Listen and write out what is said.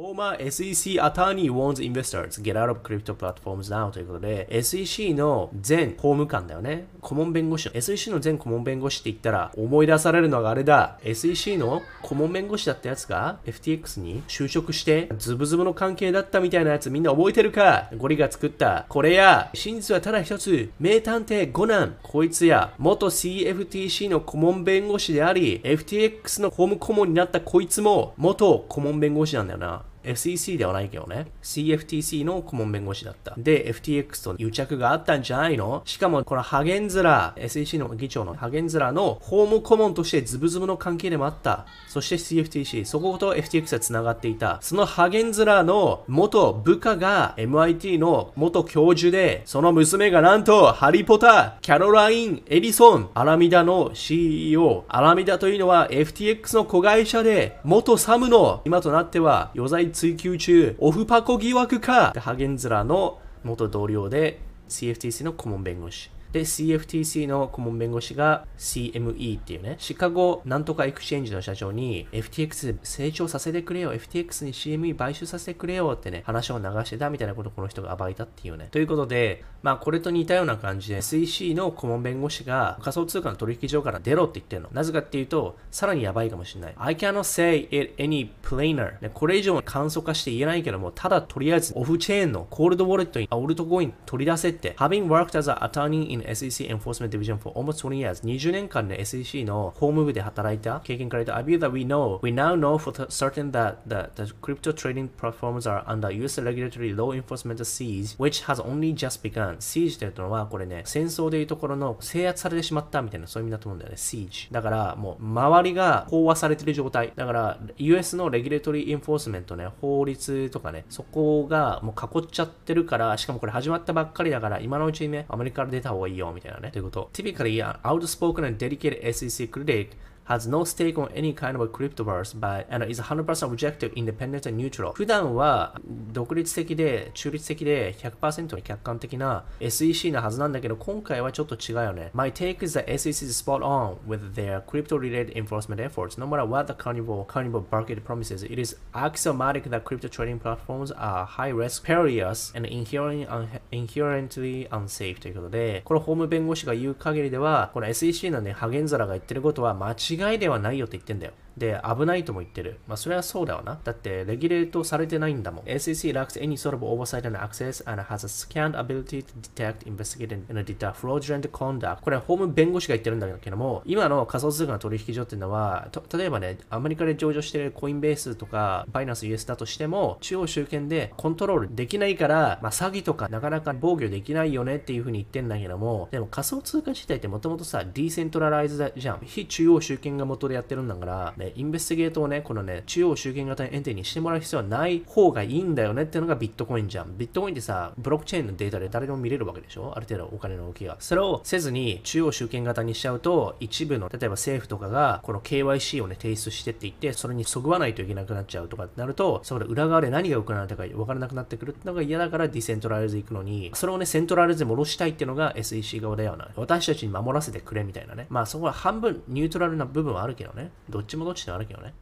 Former SEC attorney warns investors get out of crypto platforms now ということで、SEC の前法務官だよね。顧問弁護士の、SEC の前顧問弁護士って言ったら、思い出されるのがあれだ。SEC の顧問弁護士だったやつが FTX に就職して、ズブズブの関係だったみたいなやつみんな覚えてるか？ゴリが作った。これや、真実はただ一つ、名探偵ゴナン。こいつや、元 CFTC の顧問弁護士であり、FTX の法務顧問になったこいつも、元顧問弁護士なんだよな。SEC ではないけどね。CFTC の顧問弁護士だった。で、FTX と癒着があったんじゃないの？しかも、このハゲンズラ、SEC の議長のハゲンズラの法務顧問としてズブズブの関係でもあった。そして CFTC、そこと FTX は繋がっていた。そのハゲンズラの元部下が MIT の元教授で、その娘がなんと、ハリポタ、キャロライン・エリソン、アラメダの CEO。アラメダというのは FTX の子会社で、元サムの、今となっては余罪追及中、オフパコ疑惑かハゲンズラの元同僚で CFTC の顧問弁護士。で、CFTC の顧問弁護士が CME っていうね、シカゴなんとか Exchange の社長に FTX 成長させてくれよ、FTX に CME 買収させてくれよってね、話を流してたみたいなことをこの人が暴いたっていうね。ということで、まあこれと似たような感じで SEC の顧問弁護士が仮想通貨の取引所から出ろって言ってるの。なぜかっていうと、さらにやばいかもしれない。I cannot say it any plainer、ね。これ以上簡素化して言えないけども、ただとりあえずオフチェーンのコールドウォレットにオルトコイン取り出せって。Having worked as an attorney in SEC Enforcement Division for almost 20 years 20年間で SEC の法務部で働いた経験から言うと I believe that we know we now know for certain that the, the crypto trading platforms are under US regulatory law enforcement siege which has only just begun siege というのはこれね戦争でいうところの制圧されてしまったみたいなそういう意味だと思うんだよね siege だからもう周りが飽和されてる状態だから US のレギュレトリーエンフォースメントね法律とかねそこがもう囲っちゃってるからしかもこれ始まったばっかりだから今のうちにねアメリカから出た方がいいいいよみたいなねということ。Typically, an outspoken and dedicated SEC critic has no stake on any kind of a cryptoverse but and is 100% objective, independent and neutral 普段は独立的で中立的で100%に客観的な SEC なはずなんだけど今回はちょっと違うよね My take is that SEC is spot on with their crypto related enforcement efforts no matter what the carnival carnival market promises it is axiomatic that crypto trading platforms are high risk perilous and inherently, inherently unsafe ということでこれホーム弁護士が言う限りではこの SEC のねハゲンザラが言ってることは間違い違いではないよって言ってんだよ。で、危ないとも言ってる。まあ、それはそうだわな。だって、レギュレートされてないんだもん。SEC lacks any sort of oversight and access and has a scant ability to detect, investigate, and deter fraudulent conduct. これは法務弁護士が言ってるんだけども、今の仮想通貨の取引所っていうのは、例えばね、アメリカで上場してるコインベースとか、バイナンス US だとしても、中央集権でコントロールできないから、まあ、詐欺とかなかなか防御できないよねっていうふうに言ってんだけども、でも仮想通貨自体ってもともとさ、ディーセントラライズじゃん。非中央集権が元でやってるんだから、ね、インベスティゲートをね、このね、中央集権型エンテにしてもらう必要はない方がいいんだよねっていうのがビットコインじゃん。ビットコインってさ、ブロックチェーンのデータで誰でも見れるわけでしょ？ある程度お金の動きが。それをせずに中央集権型にしちゃうと、一部の、例えば政府とかが、この KYC をね、提出してって言って、それにそぐわないといけなくなっちゃうとかってなると、そこで裏側で何が行われたか分からなくなってくるってのが嫌だからディセントライズ行くのに、それをね、セントライズに戻したいっていうのが SEC 側だよな。私たちに守らせてくれみたいなね。まあそこは半分ニュートラルな部分はあるけどね。どっちもどっちであるけどね。